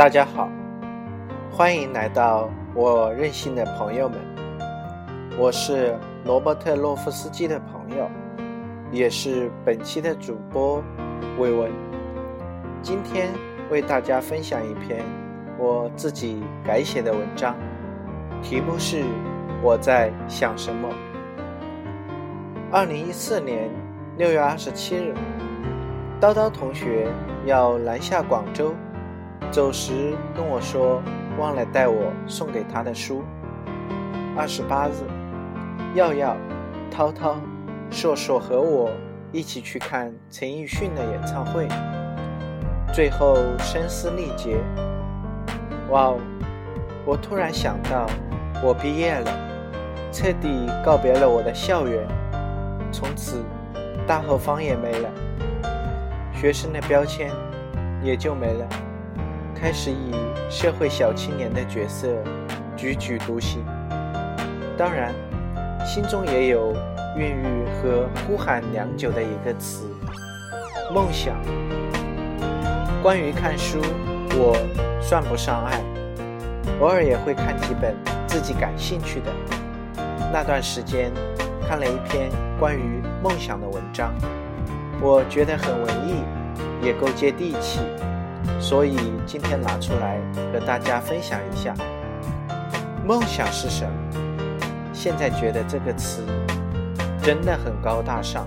大家好，欢迎来到我任性的朋友们。我是罗伯特·洛夫斯基的朋友，也是本期的主播伟文。今天为大家分享一篇我自己改写的文章，题目是《我在想什么》。二零一四年六月二十七日，叨叨同学要南下广州。走时跟我说，忘了带我送给他的书。二十八日，耀耀、涛涛、硕硕和我一起去看陈奕迅的演唱会，最后声嘶力竭。哇哦！我突然想到，我毕业了，彻底告别了我的校园，从此大后方也没了，学生的标签也就没了。开始以社会小青年的角色踽踽独行，当然，心中也有孕育和呼喊良久的一个词——梦想。关于看书，我算不上爱，偶尔也会看几本自己感兴趣的。那段时间，看了一篇关于梦想的文章，我觉得很文艺，也够接地气。所以今天拿出来和大家分享一下，梦想是什么？现在觉得这个词真的很高大上，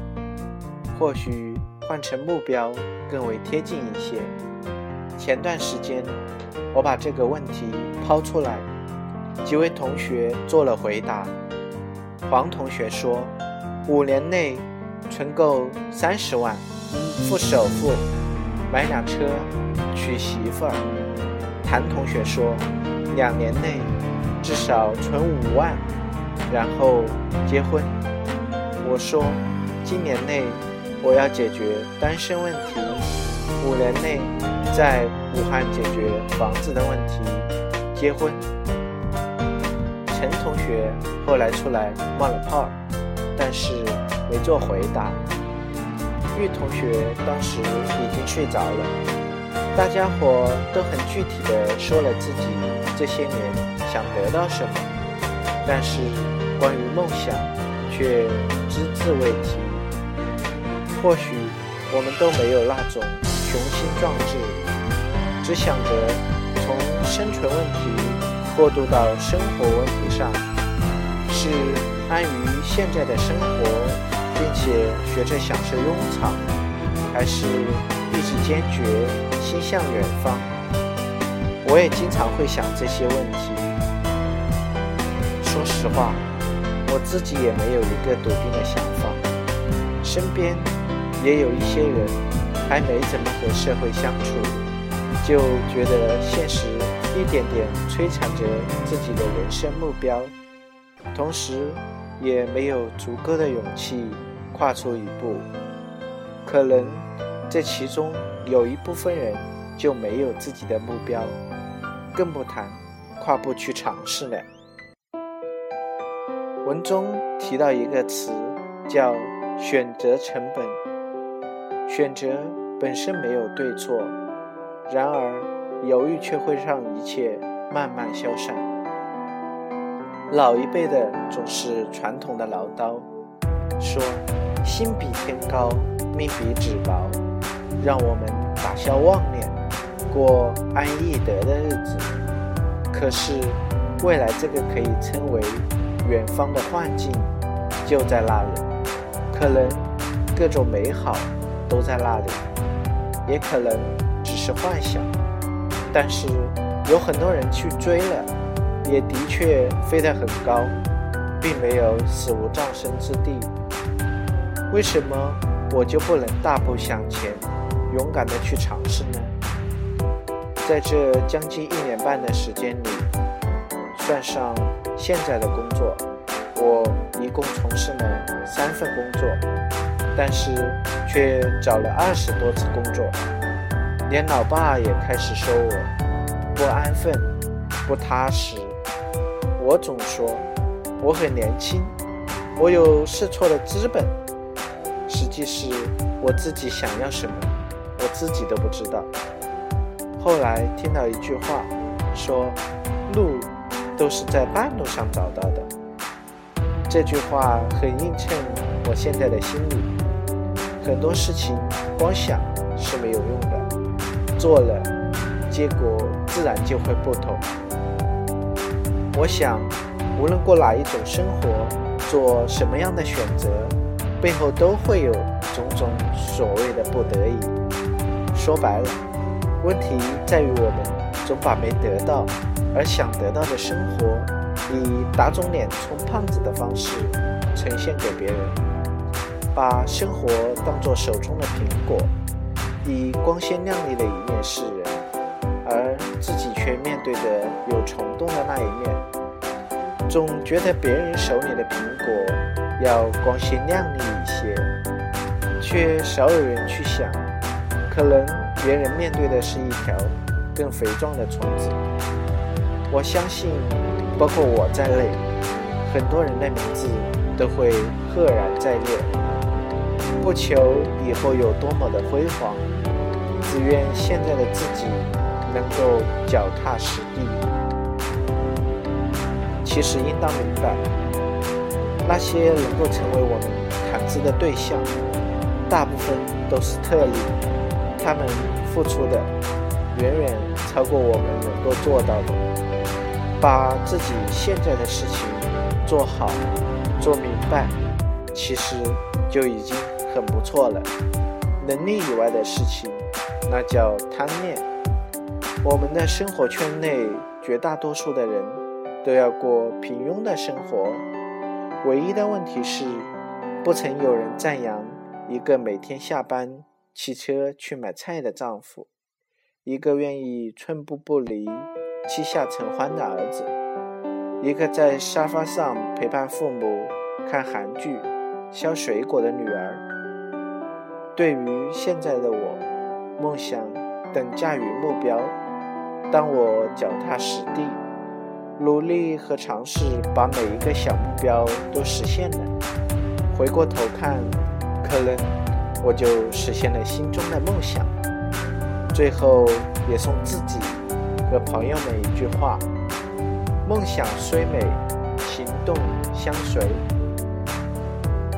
或许换成目标更为贴近一些。前段时间我把这个问题抛出来，几位同学做了回答。黄同学说，五年内存够三十万，付首付。买辆车，娶媳妇儿。谭同学说，两年内至少存五万，然后结婚。我说，今年内我要解决单身问题，五年内在武汉解决房子的问题，结婚。陈同学后来出来冒了泡，但是没做回答。玉同学当时已经睡着了，大家伙都很具体的说了自己这些年想得到什么，但是关于梦想却只字未提。或许我们都没有那种雄心壮志，只想着从生存问题过渡到生活问题上，是安于现在的生活。并且学着享受庸常，还是意志坚决，心向远方？我也经常会想这些问题。说实话，我自己也没有一个笃定的想法。身边也有一些人还没怎么和社会相处，就觉得现实一点点摧残着自己的人生目标，同时也没有足够的勇气。跨出一步，可能这其中有一部分人就没有自己的目标，更不谈跨步去尝试了。文中提到一个词，叫选择成本。选择本身没有对错，然而犹豫却会让一切慢慢消散。老一辈的总是传统的唠叨，说。心比天高，命比纸薄，让我们打消妄念，过安逸得的日子。可是，未来这个可以称为远方的幻境，就在那里。可能各种美好都在那里，也可能只是幻想。但是，有很多人去追了，也的确飞得很高，并没有死无葬身之地。为什么我就不能大步向前，勇敢的去尝试呢？在这将近一年半的时间里，算上现在的工作，我一共从事了三份工作，但是却找了二十多次工作，连老爸也开始说我不安分、不踏实。我总说我很年轻，我有试错的资本。实际是我自己想要什么，我自己都不知道。后来听到一句话，说路都是在半路上找到的。这句话很映衬我现在的心理。很多事情光想是没有用的，做了，结果自然就会不同。我想，无论过哪一种生活，做什么样的选择，背后都会有种种所谓的不得已。说白了，问题在于我们总把没得到而想得到的生活，以打肿脸充胖子的方式呈现给别人，把生活当作手中的苹果，以光鲜亮丽的一面示人，对着有虫洞的那一面。总觉得别人手里的苹果要光鲜亮丽一些，却少有人去想，可能别人面对的是一条更肥壮的虫子。我相信，包括我在内，很多人的名字都会赫然在列。不求以后有多么的辉煌，只愿现在的自己能够脚踏实地。其实应当明白，那些能够成为我们谈资的对象，大部分都是特例，他们付出的远远超过我们能够做到的。把自己现在的事情做好、做明白，其实就已经很不错了。能力以外的事情，那叫贪念。我们的生活圈内，绝大多数的人。都要过平庸的生活，唯一的问题是，不曾有人赞扬一个每天下班骑车去买菜的丈夫，一个愿意寸步不离、膝下承欢的儿子，一个在沙发上陪伴父母看韩剧、削水果的女儿。对于现在的我，梦想等价于目标。当我脚踏实地。努力和尝试，把每一个小目标都实现了。回过头看，可能我就实现了心中的梦想。最后，也送自己和朋友们一句话：梦想虽美，行动相随。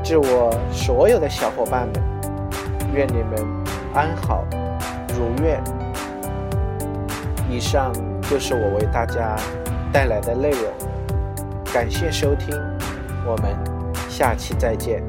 致我所有的小伙伴们，愿你们安好如愿。以上就是我为大家。带来的内容，感谢收听，我们下期再见。